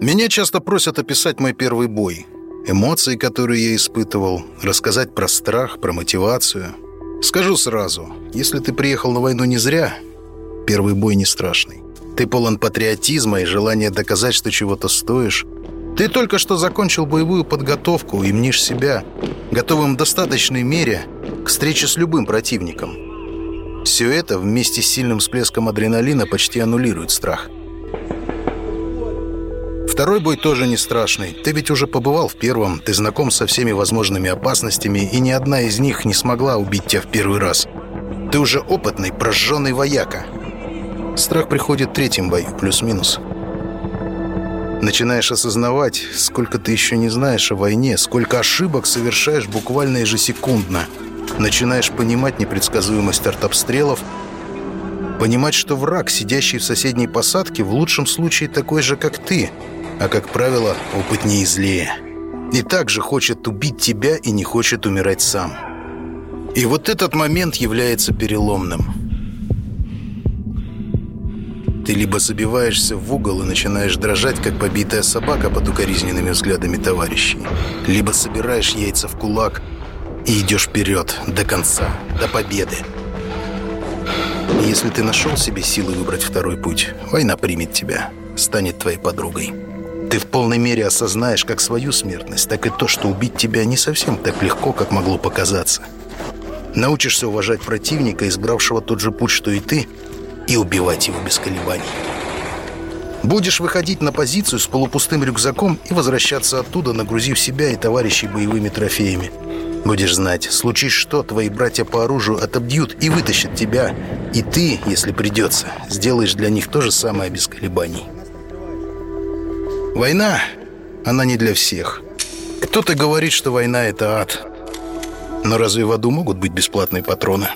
Меня часто просят описать мой первый бой. Эмоции, которые я испытывал, рассказать про страх, про мотивацию. Скажу сразу, если ты приехал на войну не зря, первый бой не страшный. Ты полон патриотизма и желания доказать, что чего-то стоишь. Ты только что закончил боевую подготовку и мнишь себя готовым в достаточной мере к встрече с любым противником. Все это вместе с сильным всплеском адреналина почти аннулирует страх. Второй бой тоже не страшный. Ты ведь уже побывал в первом, ты знаком со всеми возможными опасностями, и ни одна из них не смогла убить тебя в первый раз. Ты уже опытный, прожженный вояка. Страх приходит в третьем бою, плюс-минус. Начинаешь осознавать, сколько ты еще не знаешь о войне, сколько ошибок совершаешь буквально ежесекундно. Начинаешь понимать непредсказуемость артобстрелов, понимать, что враг, сидящий в соседней посадке, в лучшем случае такой же, как ты, а, как правило, опытнее и злее. И также хочет убить тебя и не хочет умирать сам. И вот этот момент является переломным. Ты либо забиваешься в угол и начинаешь дрожать, как побитая собака под укоризненными взглядами товарищей, либо собираешь яйца в кулак и идешь вперед, до конца, до победы. Если ты нашел себе силы выбрать второй путь, война примет тебя, станет твоей подругой. Ты в полной мере осознаешь как свою смертность, так и то, что убить тебя не совсем так легко, как могло показаться. Научишься уважать противника, избравшего тот же путь, что и ты, и убивать его без колебаний. Будешь выходить на позицию с полупустым рюкзаком и возвращаться оттуда, нагрузив себя и товарищей боевыми трофеями. Будешь знать, случись что, твои братья по оружию отобьют и вытащат тебя. И ты, если придется, сделаешь для них то же самое без колебаний. Война, она не для всех. Кто-то говорит, что война — это ад. Но разве в аду могут быть бесплатные патроны?